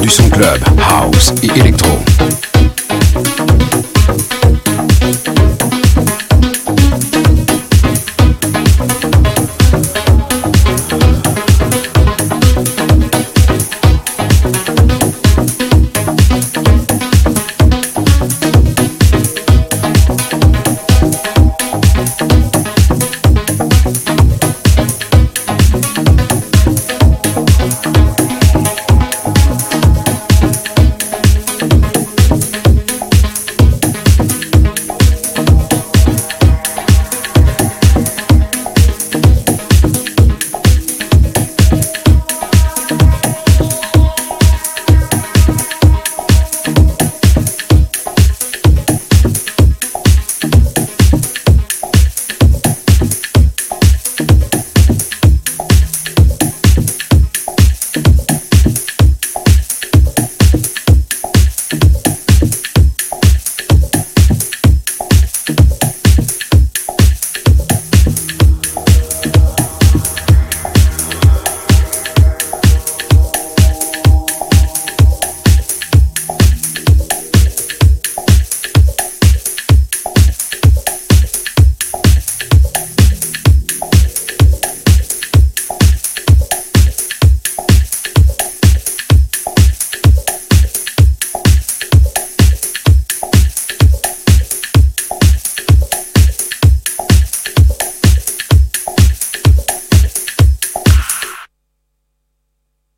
du son club, house et électro.